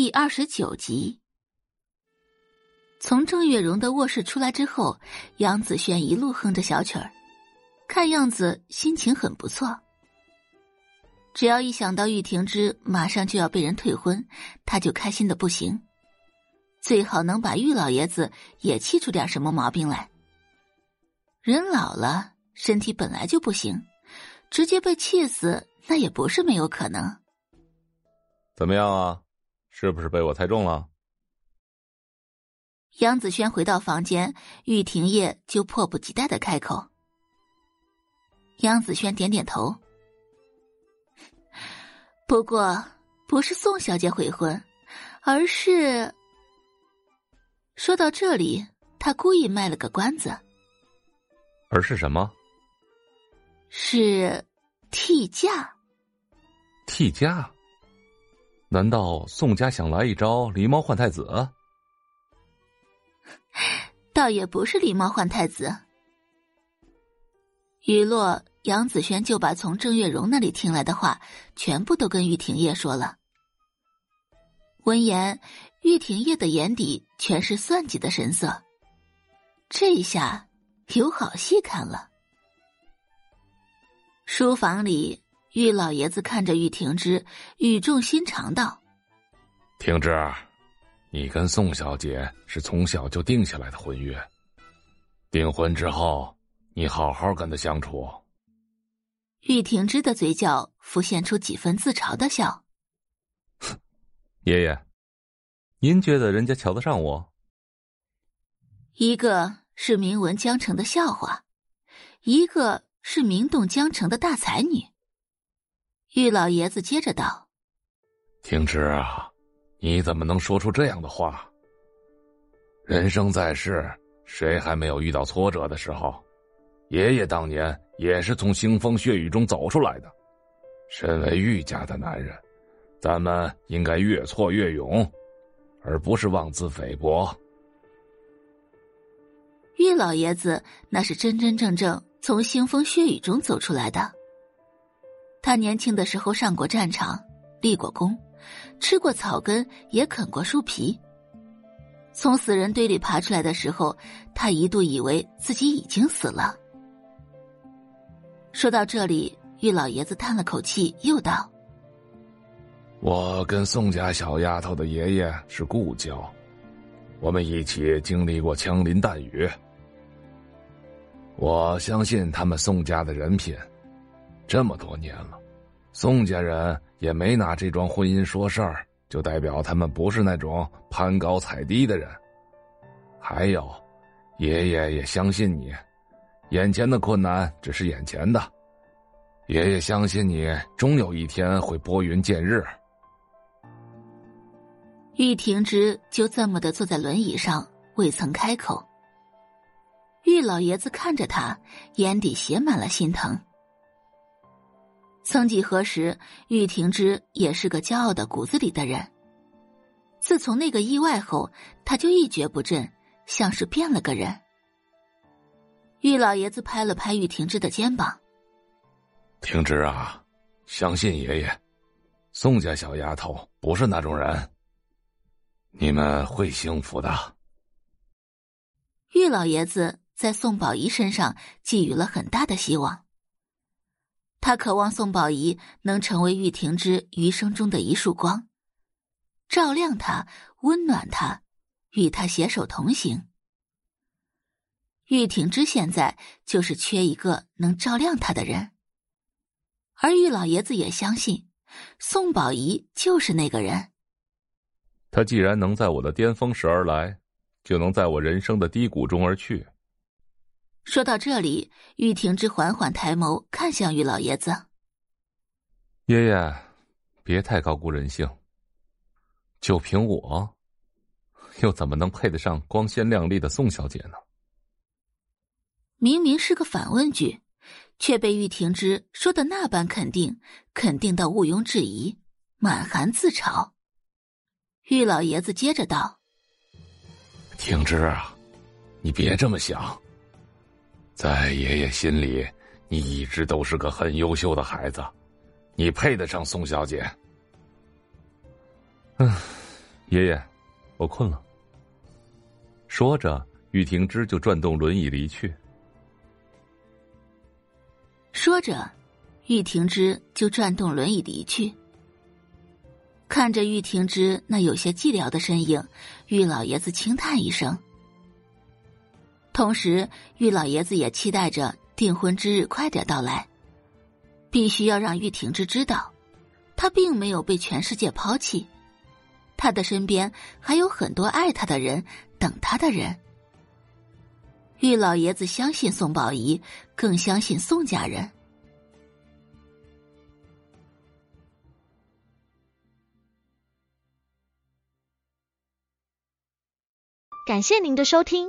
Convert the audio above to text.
第二十九集，从郑月荣的卧室出来之后，杨子轩一路哼着小曲儿，看样子心情很不错。只要一想到玉婷之马上就要被人退婚，他就开心的不行。最好能把玉老爷子也气出点什么毛病来。人老了，身体本来就不行，直接被气死那也不是没有可能。怎么样啊？是不是被我猜中了？杨子轩回到房间，玉婷叶就迫不及待的开口。杨子轩点点头。不过，不是宋小姐悔婚，而是……说到这里，他故意卖了个关子。而是什么？是替嫁。替嫁。难道宋家想来一招狸猫换太子？倒也不是狸猫换太子。雨落，杨子轩就把从郑月荣那里听来的话全部都跟玉婷叶说了。闻言，玉婷叶的眼底全是算计的神色。这一下有好戏看了。书房里。玉老爷子看着玉婷之，语重心长道：“婷之，你跟宋小姐是从小就定下来的婚约，订婚之后，你好好跟她相处。”玉婷之的嘴角浮现出几分自嘲的笑：“爷爷，您觉得人家瞧得上我？一个是名闻江城的笑话，一个是名动江城的大才女。”玉老爷子接着道：“听之啊，你怎么能说出这样的话？人生在世，谁还没有遇到挫折的时候？爷爷当年也是从腥风血雨中走出来的。身为玉家的男人，咱们应该越挫越勇，而不是妄自菲薄。”玉老爷子那是真真正正从腥风血雨中走出来的。他年轻的时候上过战场，立过功，吃过草根，也啃过树皮。从死人堆里爬出来的时候，他一度以为自己已经死了。说到这里，玉老爷子叹了口气，又道：“我跟宋家小丫头的爷爷是故交，我们一起经历过枪林弹雨。我相信他们宋家的人品。”这么多年了，宋家人也没拿这桩婚姻说事儿，就代表他们不是那种攀高踩低的人。还有，爷爷也相信你，眼前的困难只是眼前的，爷爷相信你终有一天会拨云见日。玉婷之就这么的坐在轮椅上，未曾开口。玉老爷子看着他，眼底写满了心疼。曾几何时，玉婷之也是个骄傲的骨子里的人。自从那个意外后，他就一蹶不振，像是变了个人。玉老爷子拍了拍玉婷之的肩膀：“婷之啊，相信爷爷，宋家小丫头不是那种人，你们会幸福的。”玉老爷子在宋宝仪身上寄予了很大的希望。他渴望宋宝仪能成为玉婷之余生中的一束光，照亮他，温暖他，与他携手同行。玉婷之现在就是缺一个能照亮他的人，而玉老爷子也相信宋宝仪就是那个人。他既然能在我的巅峰时而来，就能在我人生的低谷中而去。说到这里，玉婷之缓缓抬眸看向玉老爷子：“爷爷，别太高估人性。就凭我，又怎么能配得上光鲜亮丽的宋小姐呢？”明明是个反问句，却被玉婷之说的那般肯定，肯定到毋庸置疑，满含自嘲。玉老爷子接着道：“婷之啊，你别这么想。”在爷爷心里，你一直都是个很优秀的孩子，你配得上宋小姐。嗯，爷爷，我困了。说着，玉婷芝就转动轮椅离去。说着，玉婷芝就转动轮椅离去。看着玉婷芝那有些寂寥的身影，玉老爷子轻叹一声。同时，玉老爷子也期待着订婚之日快点到来，必须要让玉婷芝知道，他并没有被全世界抛弃，他的身边还有很多爱他的人，等他的人。玉老爷子相信宋宝仪，更相信宋家人。感谢您的收听，